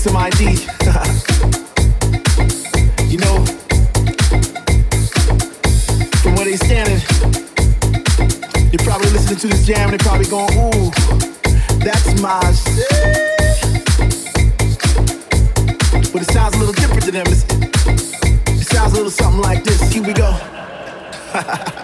some ID. you know, from where they standing, you're probably listening to this jam and they're probably going, ooh, that's my shit. But it sounds a little different to them. It sounds a little something like this. Here we go.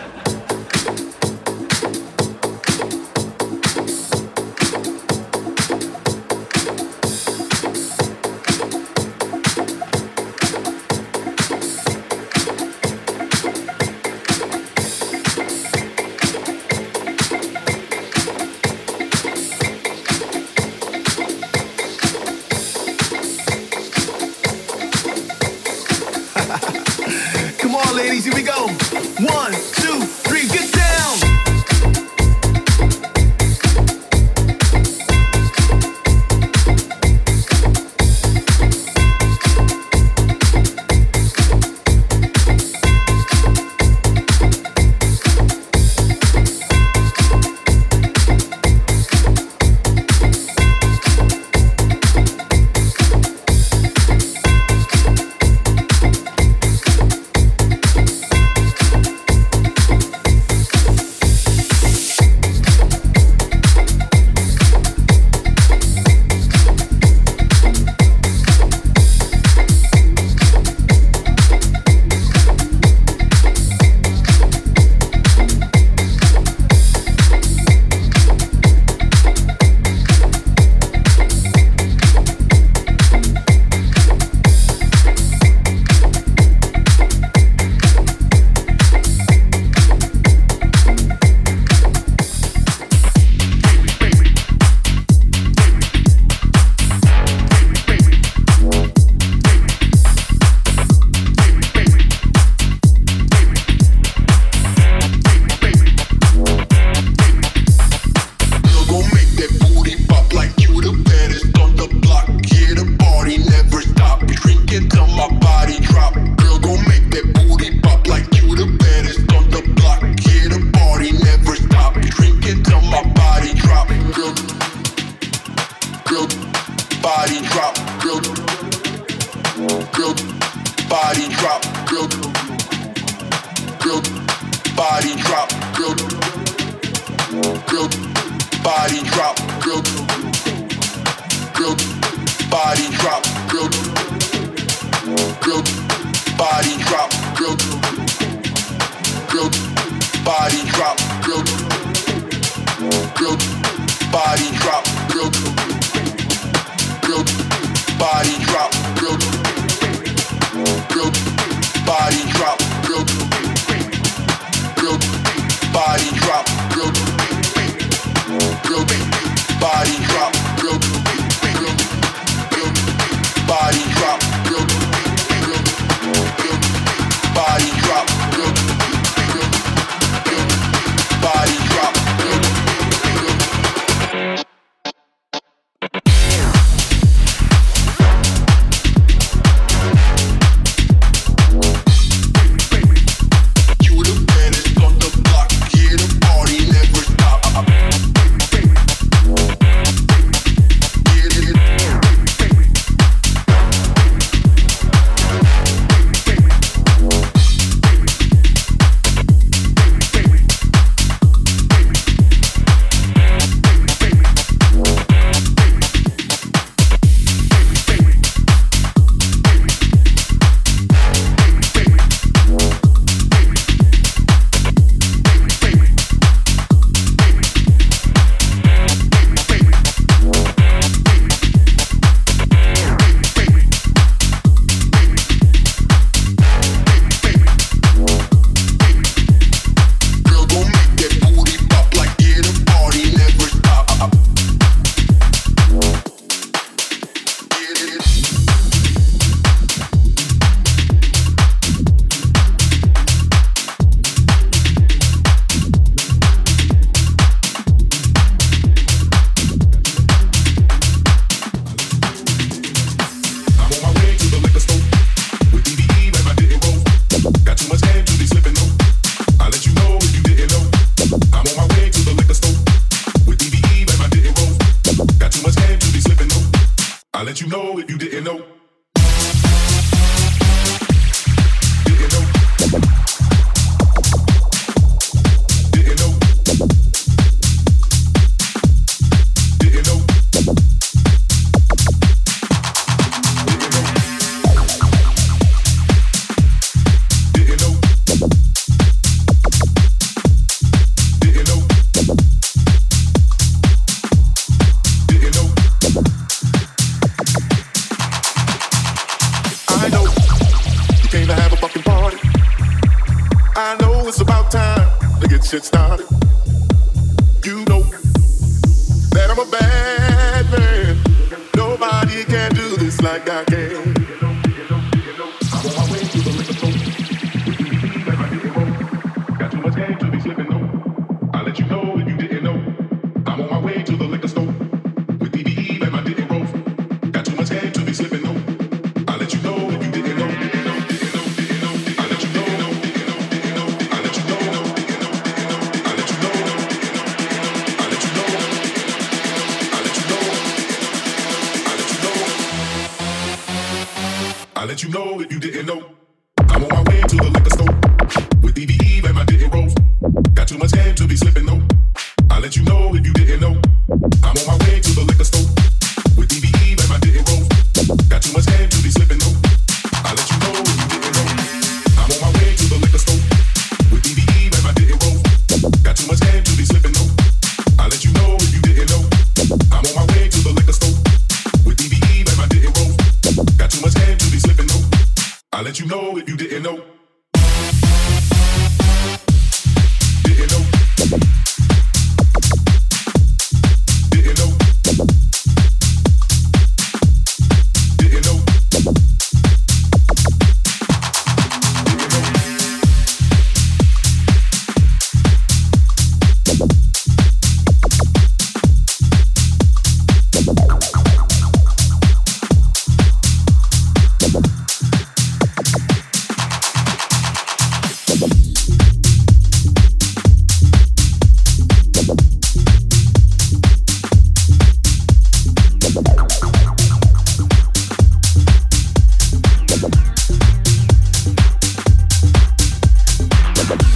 Bye.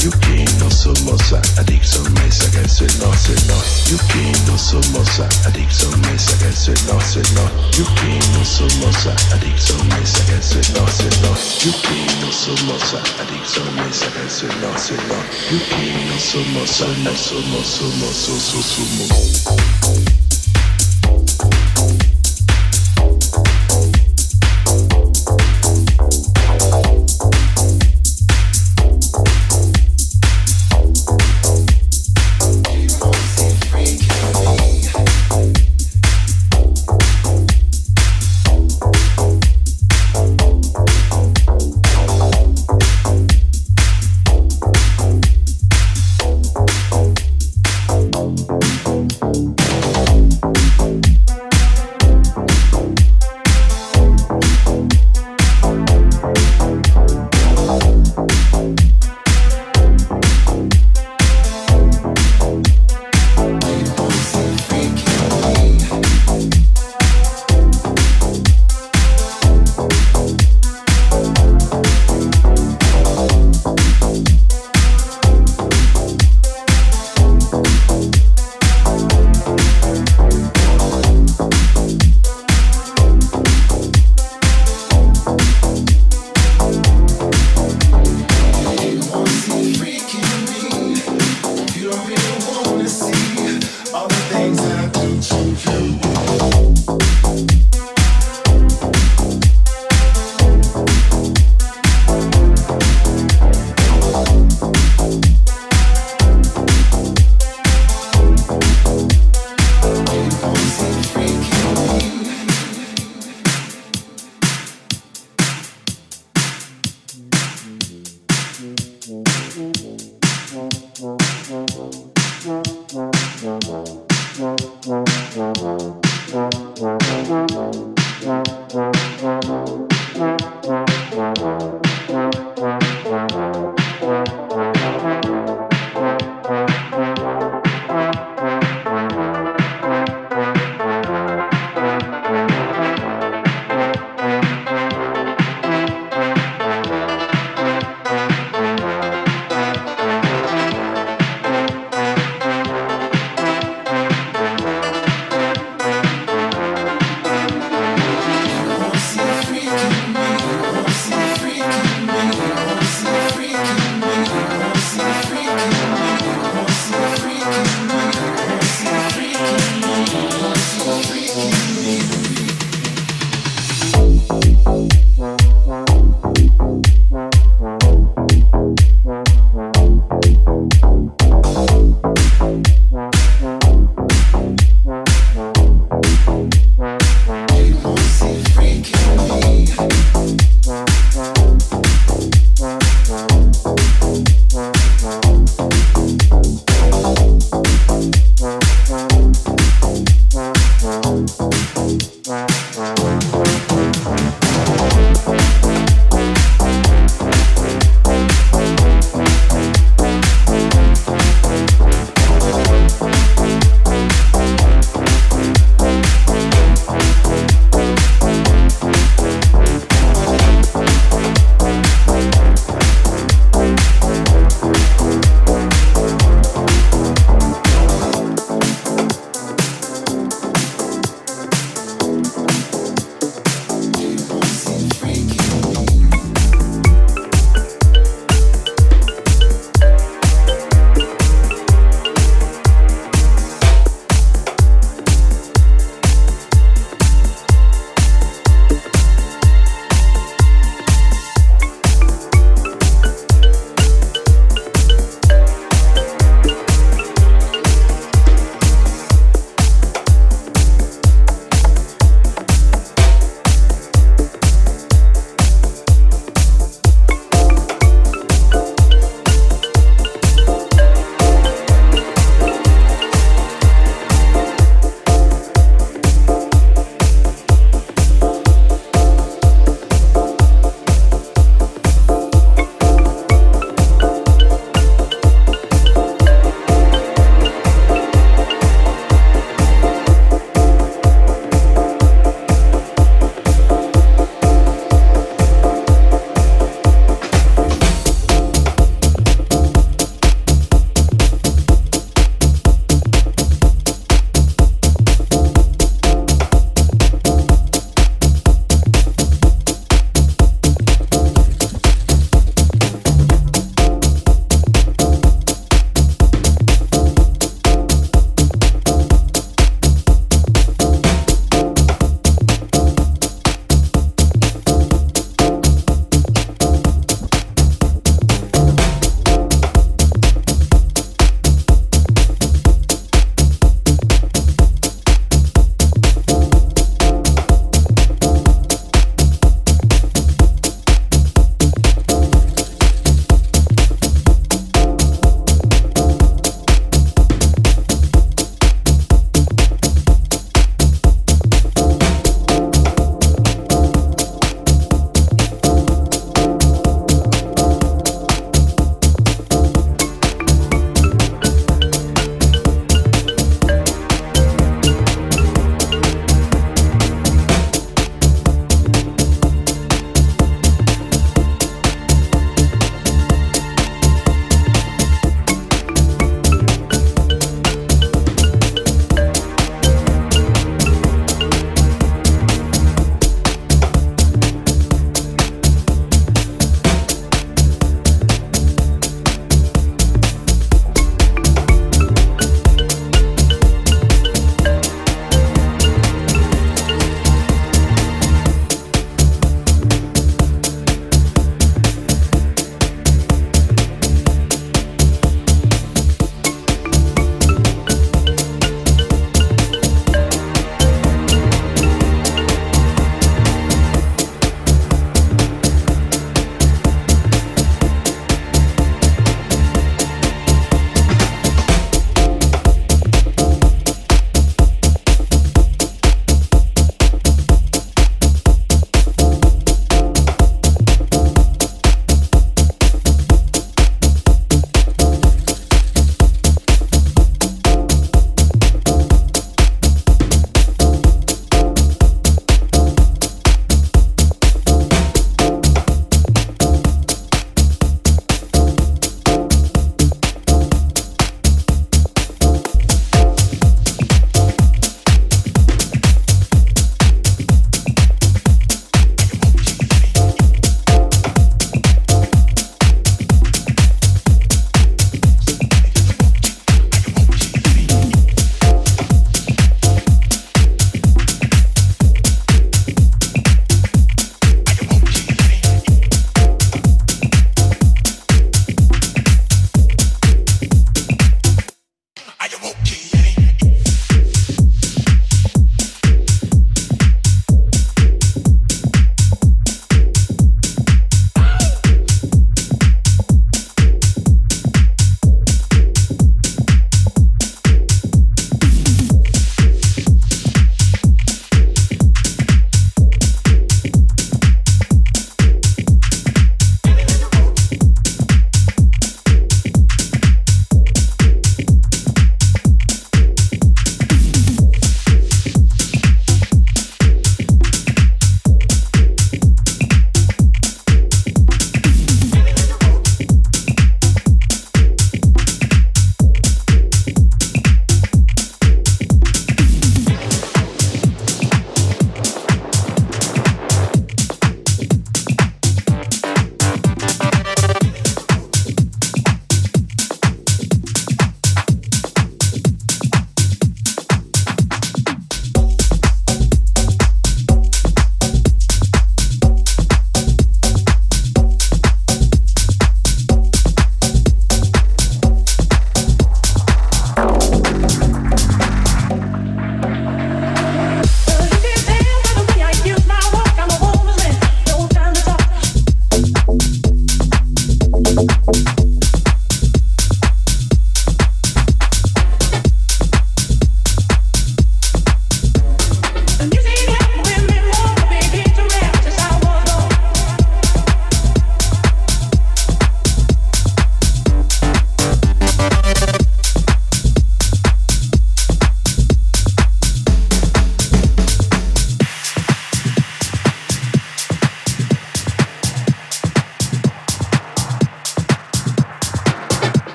You que no so adictos, me saca el suelo, suelo. You que no somos adictos, me saca el suelo, suelo. You que no somos adictos, me saca el suelo, suelo. You que no somos adictos, me saca el suelo, suelo. You que no somos, no so somos, somos, somos.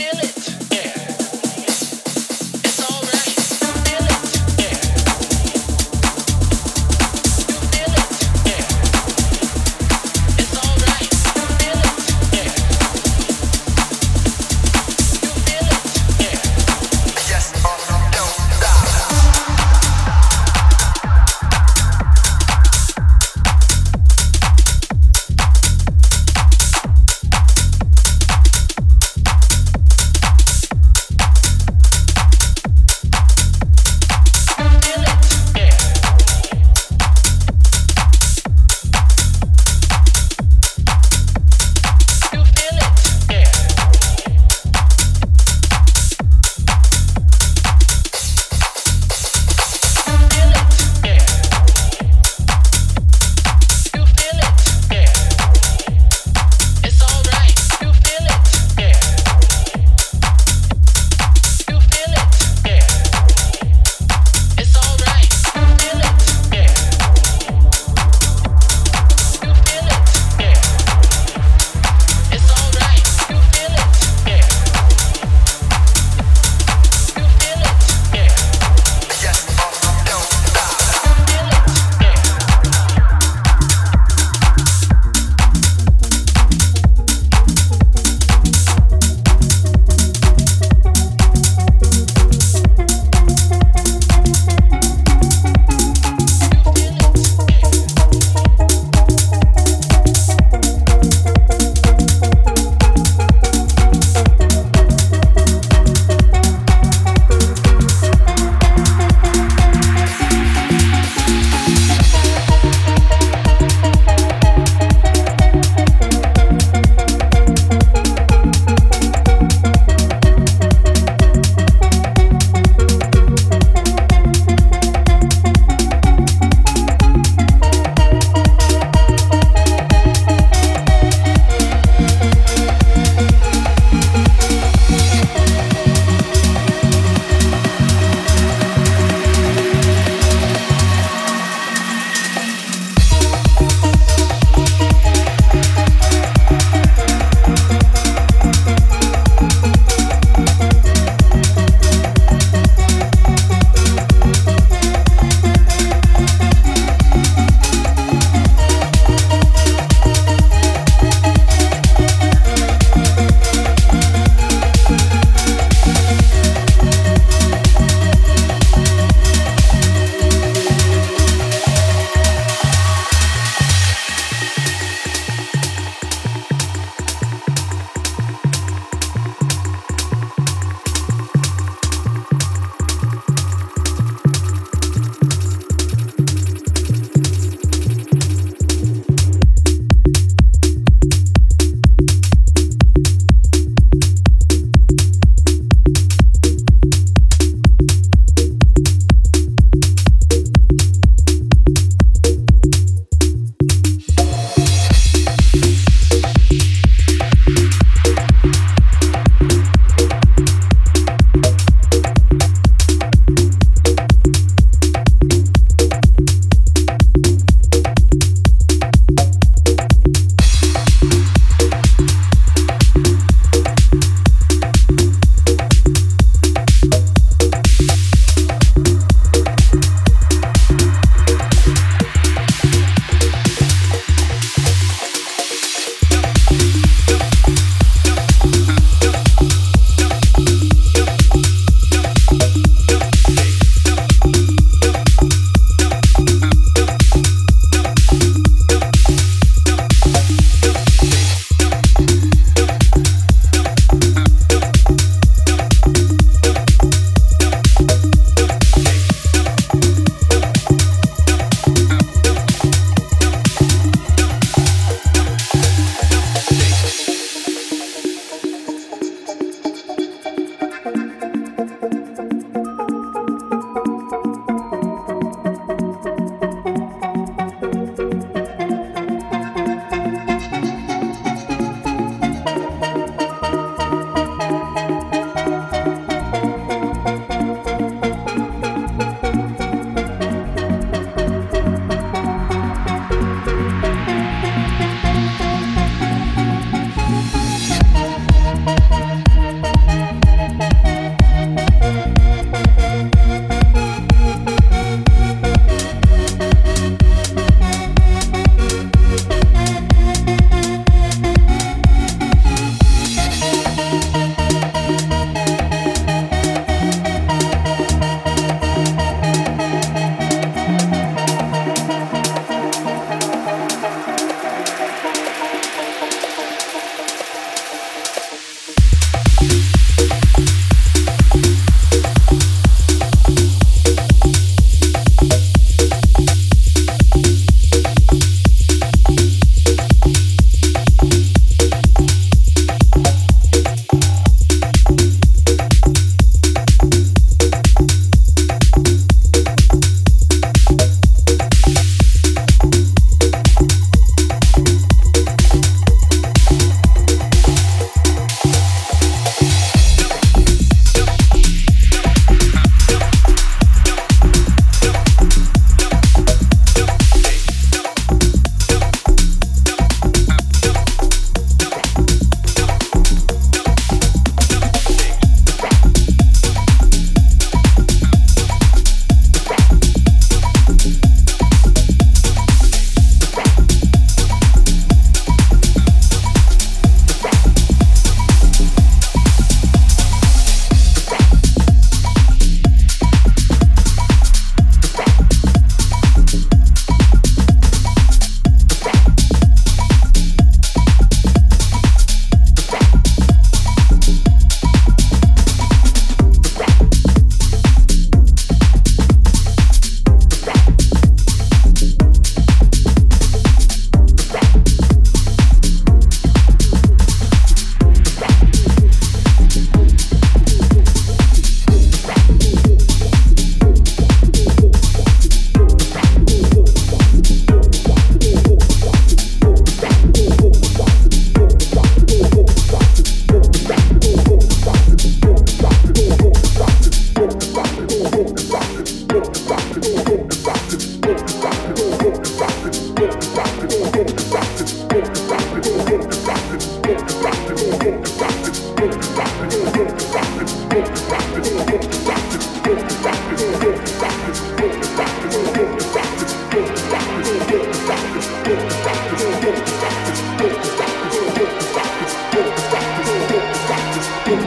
feel it.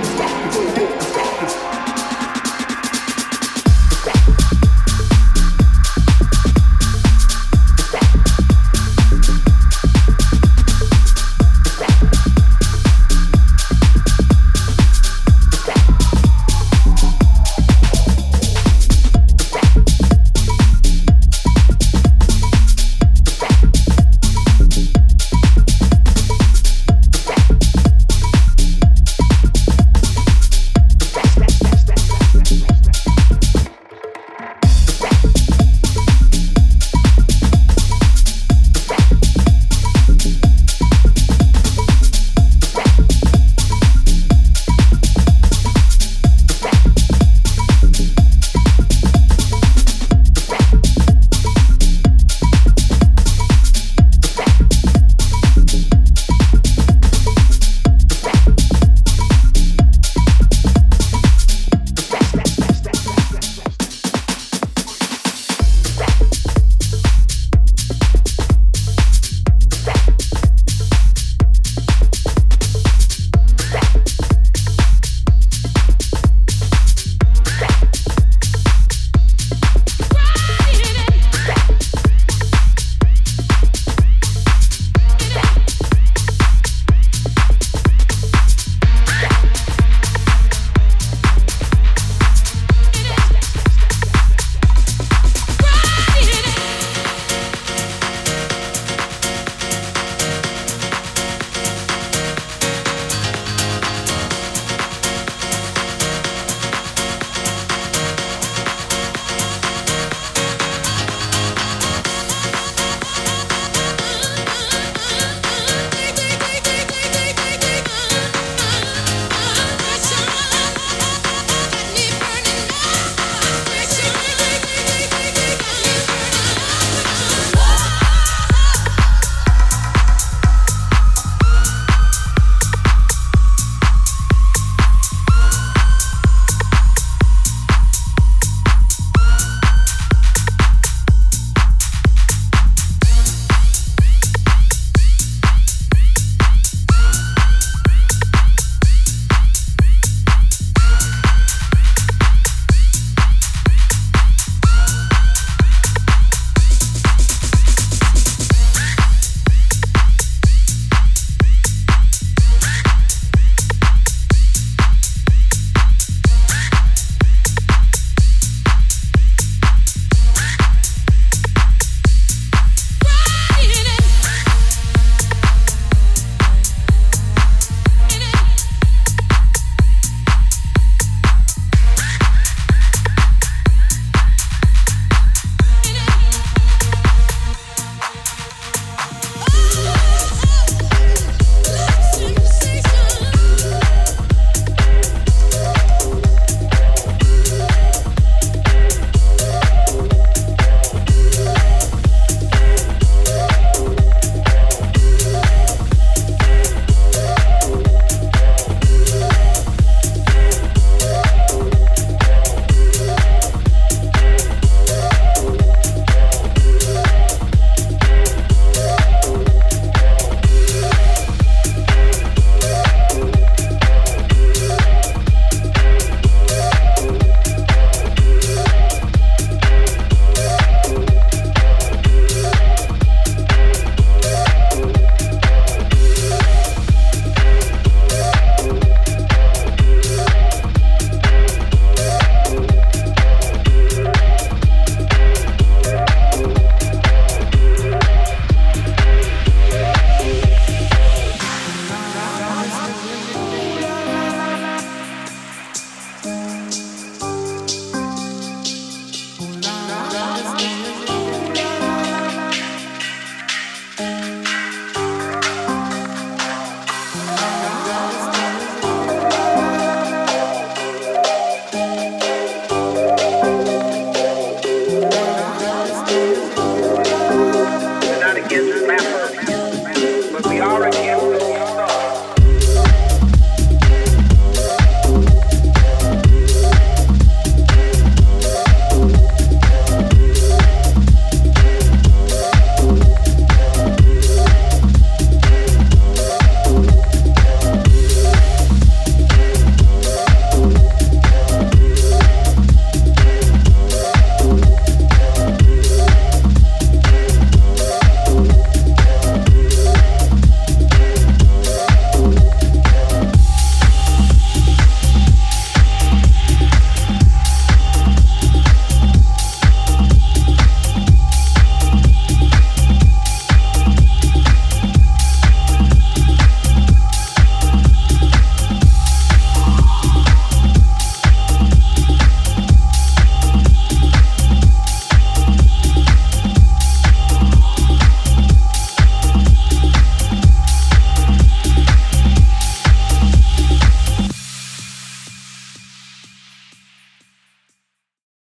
Yes!